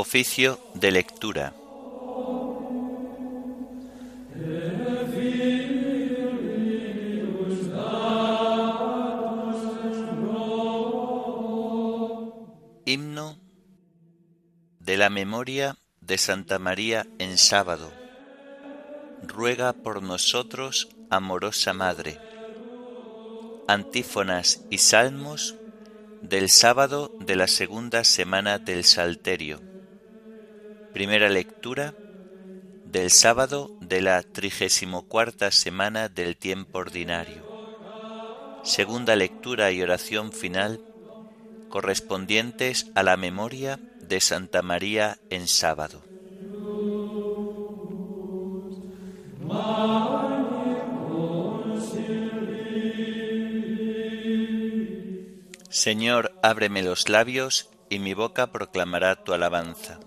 Oficio de lectura. Himno de la memoria de Santa María en sábado. Ruega por nosotros, amorosa Madre. Antífonas y salmos del sábado de la segunda semana del Salterio. Primera lectura del sábado de la trigésimo cuarta semana del tiempo ordinario. Segunda lectura y oración final correspondientes a la memoria de Santa María en sábado. Señor, ábreme los labios y mi boca proclamará tu alabanza.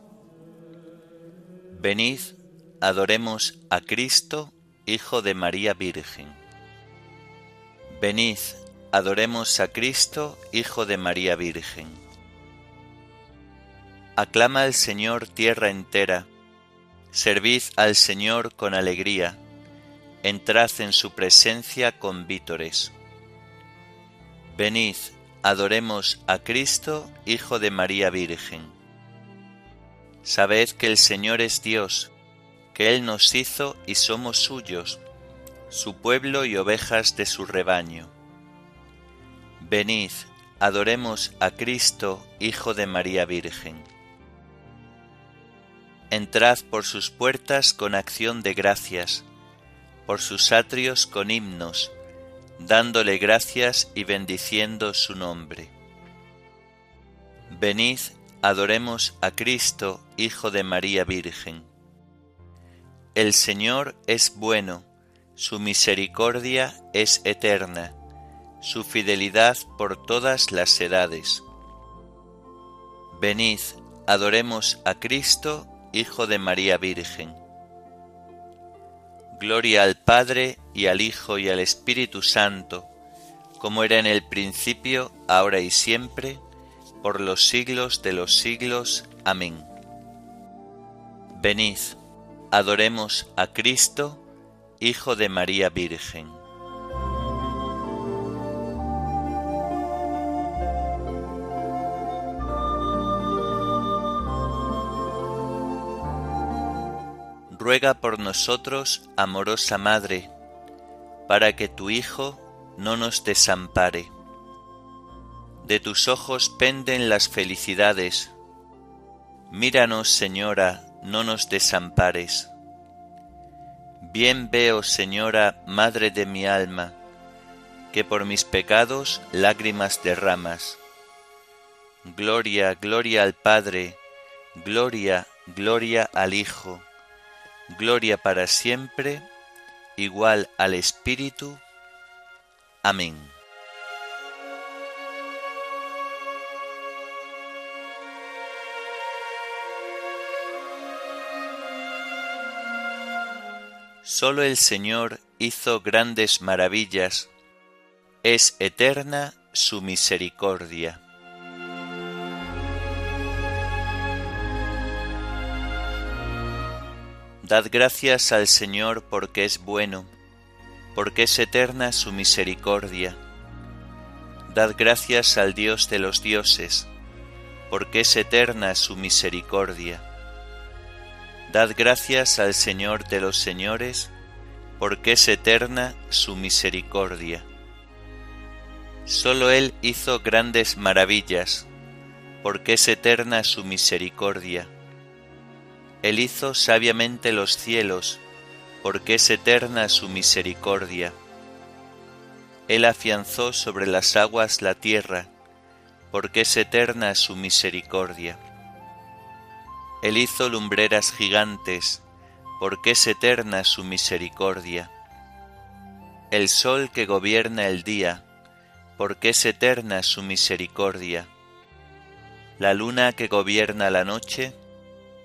Venid, adoremos a Cristo, Hijo de María Virgen. Venid, adoremos a Cristo, Hijo de María Virgen. Aclama al Señor tierra entera, servid al Señor con alegría, entrad en su presencia con vítores. Venid, adoremos a Cristo, Hijo de María Virgen. Sabed que el Señor es Dios, que Él nos hizo y somos suyos, su pueblo y ovejas de su rebaño. Venid, adoremos a Cristo, Hijo de María Virgen. Entrad por sus puertas con acción de gracias, por sus atrios con himnos, dándole gracias y bendiciendo su nombre. Venid, adoremos a Cristo, Hijo de María Virgen. El Señor es bueno, su misericordia es eterna, su fidelidad por todas las edades. Venid, adoremos a Cristo, Hijo de María Virgen. Gloria al Padre y al Hijo y al Espíritu Santo, como era en el principio, ahora y siempre, por los siglos de los siglos. Amén. Venid, adoremos a Cristo, Hijo de María Virgen. ruega por nosotros, amorosa Madre, para que tu Hijo no nos desampare. De tus ojos penden las felicidades. Míranos, Señora, no nos desampares. Bien veo, Señora, Madre de mi alma, que por mis pecados lágrimas derramas. Gloria, gloria al Padre, gloria, gloria al Hijo gloria para siempre, igual al Espíritu. Amén. Solo el Señor hizo grandes maravillas, es eterna su misericordia. Dad gracias al Señor porque es bueno, porque es eterna su misericordia. Dad gracias al Dios de los dioses, porque es eterna su misericordia. Dad gracias al Señor de los señores, porque es eterna su misericordia. Solo Él hizo grandes maravillas, porque es eterna su misericordia él hizo sabiamente los cielos, porque es eterna su misericordia. Él afianzó sobre las aguas la tierra, porque es eterna su misericordia. Él hizo lumbreras gigantes, porque es eterna su misericordia. El sol que gobierna el día, porque es eterna su misericordia. La luna que gobierna la noche,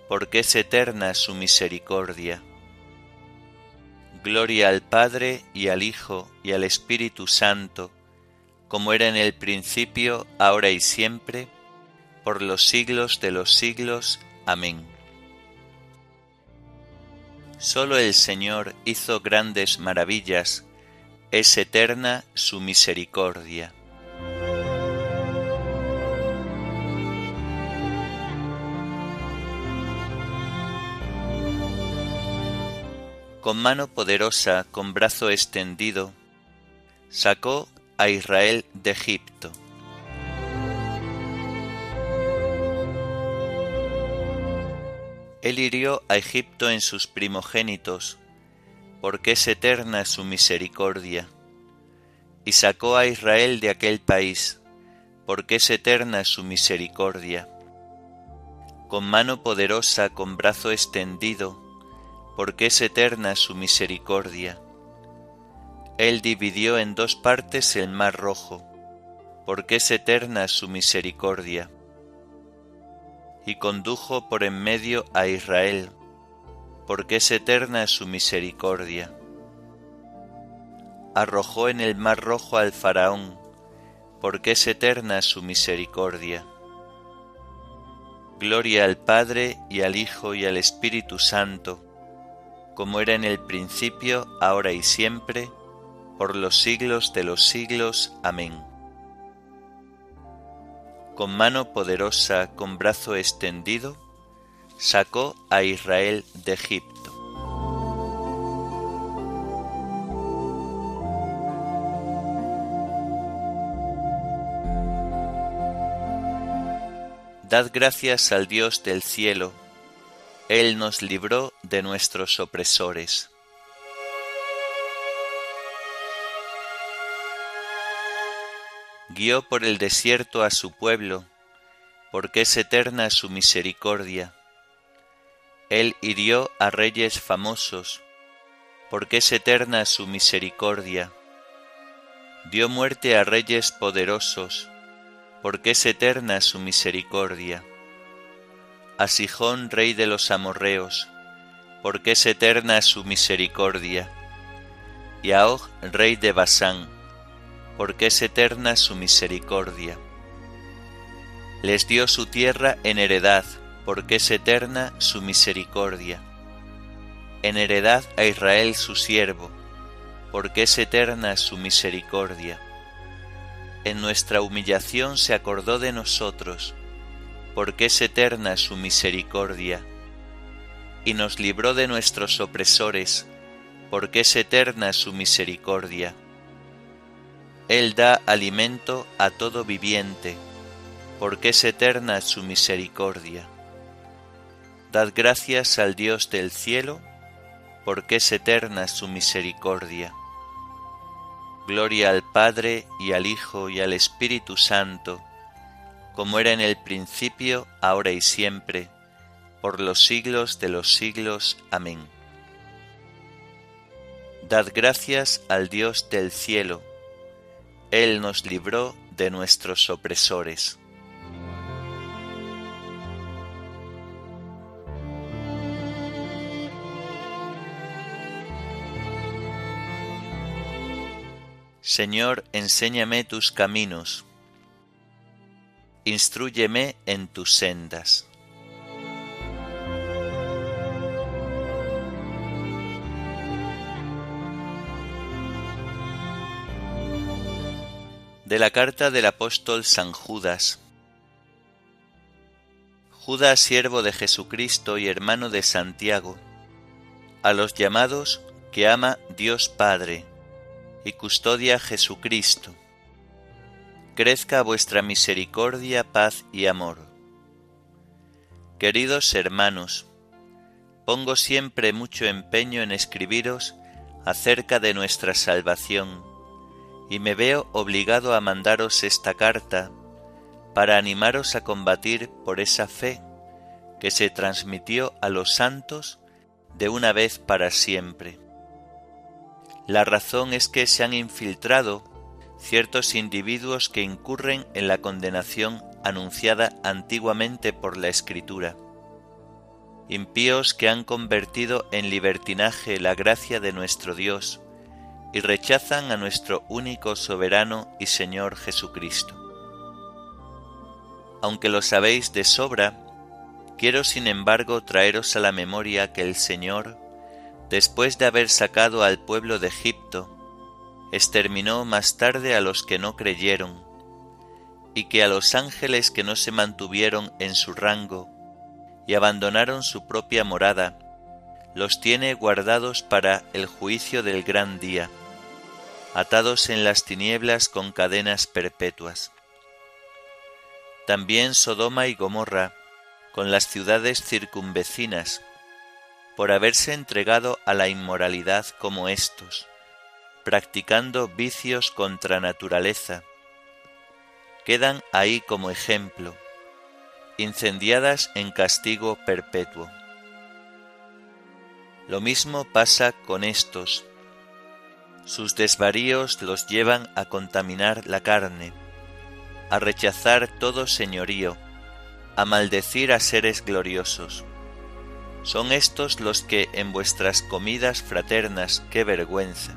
porque es eterna su misericordia. Gloria al Padre y al Hijo y al Espíritu Santo, como era en el principio, ahora y siempre, por los siglos de los siglos. Amén. Solo el Señor hizo grandes maravillas, es eterna su misericordia. Con mano poderosa, con brazo extendido, sacó a Israel de Egipto. Él hirió a Egipto en sus primogénitos, porque es eterna su misericordia, y sacó a Israel de aquel país, porque es eterna su misericordia. Con mano poderosa, con brazo extendido, porque es eterna su misericordia. Él dividió en dos partes el mar rojo, porque es eterna su misericordia y condujo por en medio a Israel, porque es eterna su misericordia. Arrojó en el mar rojo al faraón, porque es eterna su misericordia. Gloria al Padre y al Hijo y al Espíritu Santo, como era en el principio, ahora y siempre, por los siglos de los siglos. Amén con mano poderosa, con brazo extendido, sacó a Israel de Egipto. Dad gracias al Dios del cielo, Él nos libró de nuestros opresores. Guió por el desierto a su pueblo, porque es eterna su misericordia. Él hirió a reyes famosos, porque es eterna su misericordia. Dio muerte a reyes poderosos, porque es eterna su misericordia. A Sijón, rey de los amorreos, porque es eterna su misericordia. Y a Og, rey de Basán, porque es eterna su misericordia. Les dio su tierra en heredad, porque es eterna su misericordia. En heredad a Israel su siervo, porque es eterna su misericordia. En nuestra humillación se acordó de nosotros, porque es eterna su misericordia. Y nos libró de nuestros opresores, porque es eterna su misericordia él da alimento a todo viviente, porque es eterna su misericordia. Dad gracias al Dios del cielo, porque es eterna su misericordia. Gloria al Padre y al Hijo y al Espíritu Santo, como era en el principio, ahora y siempre, por los siglos de los siglos. Amén. Dad gracias al Dios del cielo, él nos libró de nuestros opresores. Señor, enséñame tus caminos, instruyeme en tus sendas. De la carta del apóstol San Judas. Judas, siervo de Jesucristo y hermano de Santiago, a los llamados que ama Dios Padre y custodia Jesucristo. Crezca vuestra misericordia, paz y amor. Queridos hermanos, pongo siempre mucho empeño en escribiros acerca de nuestra salvación y me veo obligado a mandaros esta carta para animaros a combatir por esa fe que se transmitió a los santos de una vez para siempre. La razón es que se han infiltrado ciertos individuos que incurren en la condenación anunciada antiguamente por la Escritura, impíos que han convertido en libertinaje la gracia de nuestro Dios, y rechazan a nuestro único soberano y Señor Jesucristo. Aunque lo sabéis de sobra, Quiero sin embargo traeros a la memoria que el Señor, después de haber sacado al pueblo de Egipto, exterminó más tarde a los que no creyeron, y que a los ángeles que no se mantuvieron en su rango y abandonaron su propia morada, los tiene guardados para el juicio del gran día, atados en las tinieblas con cadenas perpetuas. También Sodoma y Gomorra, con las ciudades circunvecinas, por haberse entregado a la inmoralidad como éstos, practicando vicios contra naturaleza, quedan ahí como ejemplo, incendiadas en castigo perpetuo. Lo mismo pasa con estos. Sus desvaríos los llevan a contaminar la carne, a rechazar todo señorío, a maldecir a seres gloriosos. Son estos los que en vuestras comidas fraternas, qué vergüenza,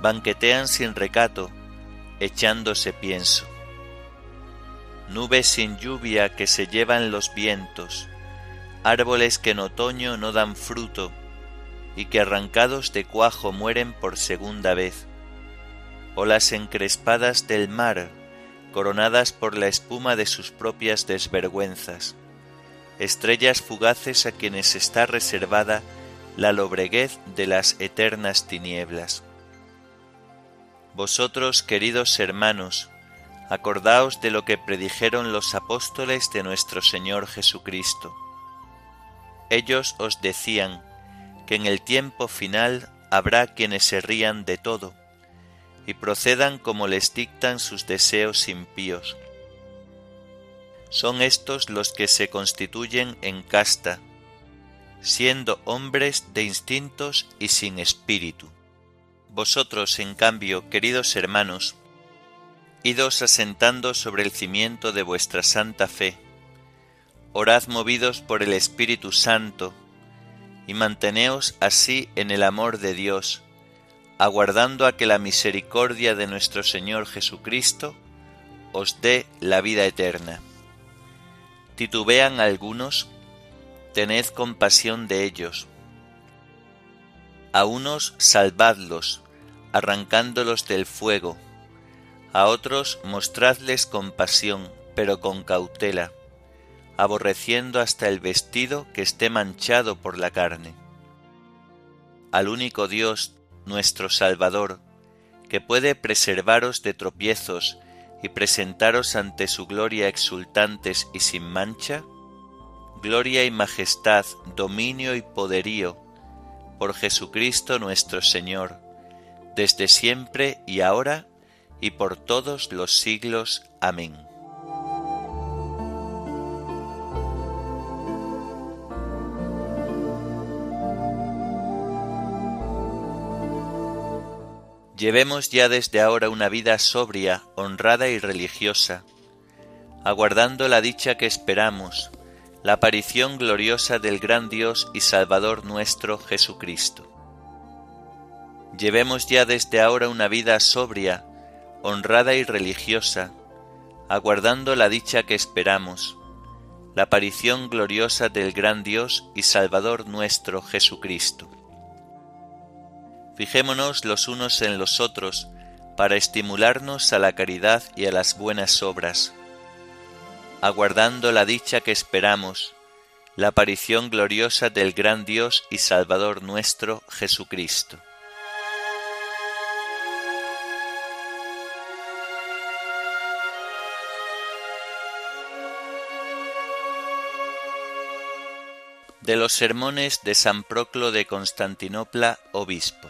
banquetean sin recato, echándose pienso. Nubes sin lluvia que se llevan los vientos, árboles que en otoño no dan fruto, y que arrancados de cuajo mueren por segunda vez, olas encrespadas del mar, coronadas por la espuma de sus propias desvergüenzas, estrellas fugaces a quienes está reservada la lobreguez de las eternas tinieblas. Vosotros, queridos hermanos, acordaos de lo que predijeron los apóstoles de nuestro Señor Jesucristo. Ellos os decían que en el tiempo final habrá quienes se rían de todo, y procedan como les dictan sus deseos impíos. Son estos los que se constituyen en casta, siendo hombres de instintos y sin espíritu. Vosotros, en cambio, queridos hermanos, idos asentando sobre el cimiento de vuestra santa fe, orad movidos por el Espíritu Santo, y manteneos así en el amor de Dios, aguardando a que la misericordia de nuestro Señor Jesucristo os dé la vida eterna. Titubean algunos, tened compasión de ellos. A unos salvadlos, arrancándolos del fuego, a otros mostradles compasión, pero con cautela, aborreciendo hasta el vestido que esté manchado por la carne. Al único Dios nuestro Salvador, que puede preservaros de tropiezos y presentaros ante su gloria exultantes y sin mancha? Gloria y majestad, dominio y poderío, por Jesucristo nuestro Señor, desde siempre y ahora y por todos los siglos. Amén. Llevemos ya desde ahora una vida sobria, honrada y religiosa, aguardando la dicha que esperamos, la aparición gloriosa del gran Dios y Salvador nuestro Jesucristo. Llevemos ya desde ahora una vida sobria, honrada y religiosa, aguardando la dicha que esperamos, la aparición gloriosa del gran Dios y Salvador nuestro Jesucristo. Fijémonos los unos en los otros para estimularnos a la caridad y a las buenas obras, aguardando la dicha que esperamos, la aparición gloriosa del gran Dios y Salvador nuestro Jesucristo. De los sermones de San Proclo de Constantinopla, obispo.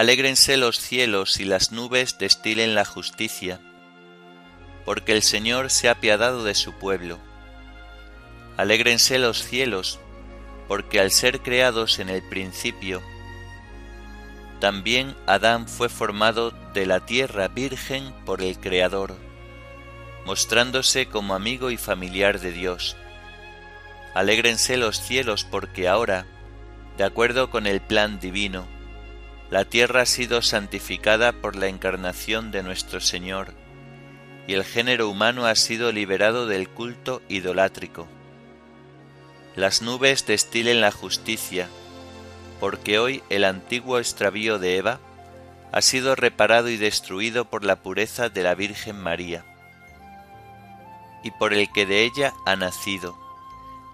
Alégrense los cielos y las nubes destilen la justicia, porque el Señor se ha apiadado de su pueblo. Alégrense los cielos, porque al ser creados en el principio, también Adán fue formado de la tierra virgen por el Creador, mostrándose como amigo y familiar de Dios. Alégrense los cielos porque ahora, de acuerdo con el plan divino, la tierra ha sido santificada por la encarnación de nuestro Señor, y el género humano ha sido liberado del culto idolátrico. Las nubes destilen la justicia, porque hoy el antiguo extravío de Eva ha sido reparado y destruido por la pureza de la Virgen María, y por el que de ella ha nacido,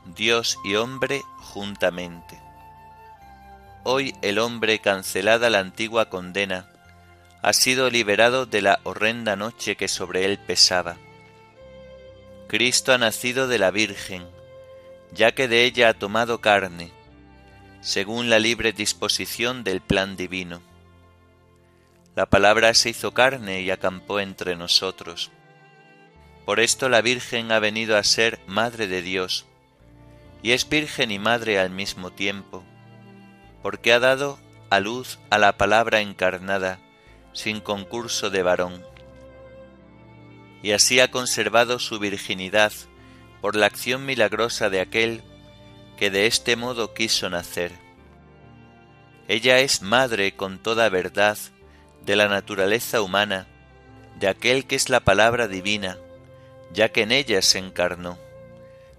Dios y hombre juntamente. Hoy el hombre, cancelada la antigua condena, ha sido liberado de la horrenda noche que sobre él pesaba. Cristo ha nacido de la Virgen, ya que de ella ha tomado carne, según la libre disposición del plan divino. La palabra se hizo carne y acampó entre nosotros. Por esto la Virgen ha venido a ser Madre de Dios, y es Virgen y Madre al mismo tiempo, porque ha dado a luz a la palabra encarnada, sin concurso de varón. Y así ha conservado su virginidad por la acción milagrosa de aquel que de este modo quiso nacer. Ella es madre con toda verdad de la naturaleza humana, de aquel que es la palabra divina, ya que en ella se encarnó.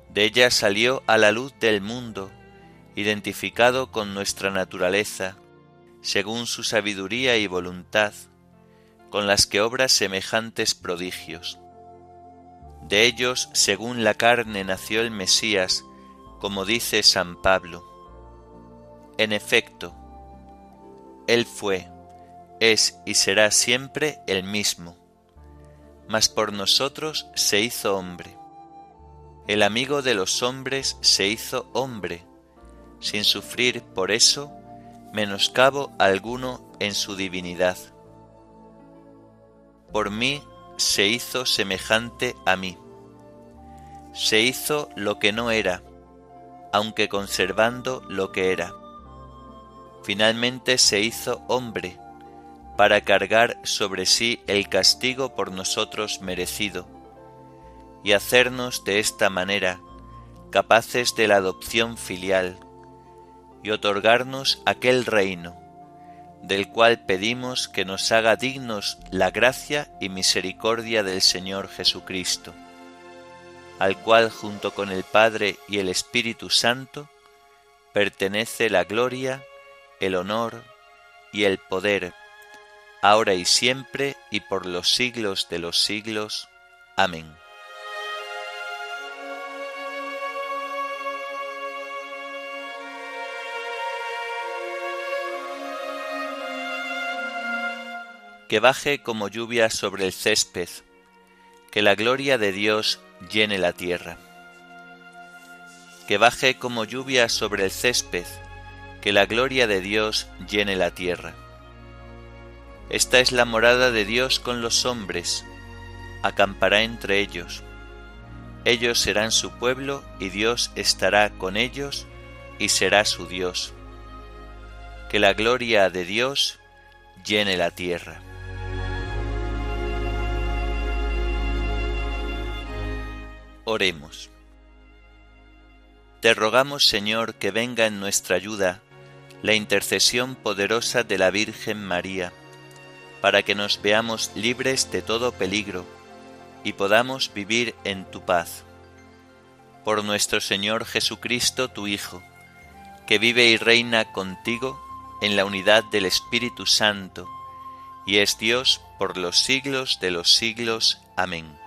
De ella salió a la luz del mundo, identificado con nuestra naturaleza, según su sabiduría y voluntad, con las que obra semejantes prodigios. De ellos, según la carne, nació el Mesías, como dice San Pablo. En efecto, Él fue, es y será siempre el mismo, mas por nosotros se hizo hombre. El amigo de los hombres se hizo hombre, sin sufrir por eso menoscabo alguno en su divinidad. Por mí se hizo semejante a mí. Se hizo lo que no era, aunque conservando lo que era. Finalmente se hizo hombre, para cargar sobre sí el castigo por nosotros merecido, y hacernos de esta manera capaces de la adopción filial, y otorgarnos aquel reino, del cual pedimos que nos haga dignos la gracia y misericordia del Señor Jesucristo, al cual junto con el Padre y el Espíritu Santo pertenece la gloria, el honor y el poder, ahora y siempre y por los siglos de los siglos. Amén. Que baje como lluvia sobre el césped, que la gloria de Dios llene la tierra. Que baje como lluvia sobre el césped, que la gloria de Dios llene la tierra. Esta es la morada de Dios con los hombres, acampará entre ellos. Ellos serán su pueblo y Dios estará con ellos y será su Dios. Que la gloria de Dios llene la tierra. Oremos. Te rogamos, Señor, que venga en nuestra ayuda la intercesión poderosa de la Virgen María, para que nos veamos libres de todo peligro y podamos vivir en tu paz. Por nuestro Señor Jesucristo, tu Hijo, que vive y reina contigo en la unidad del Espíritu Santo, y es Dios por los siglos de los siglos. Amén.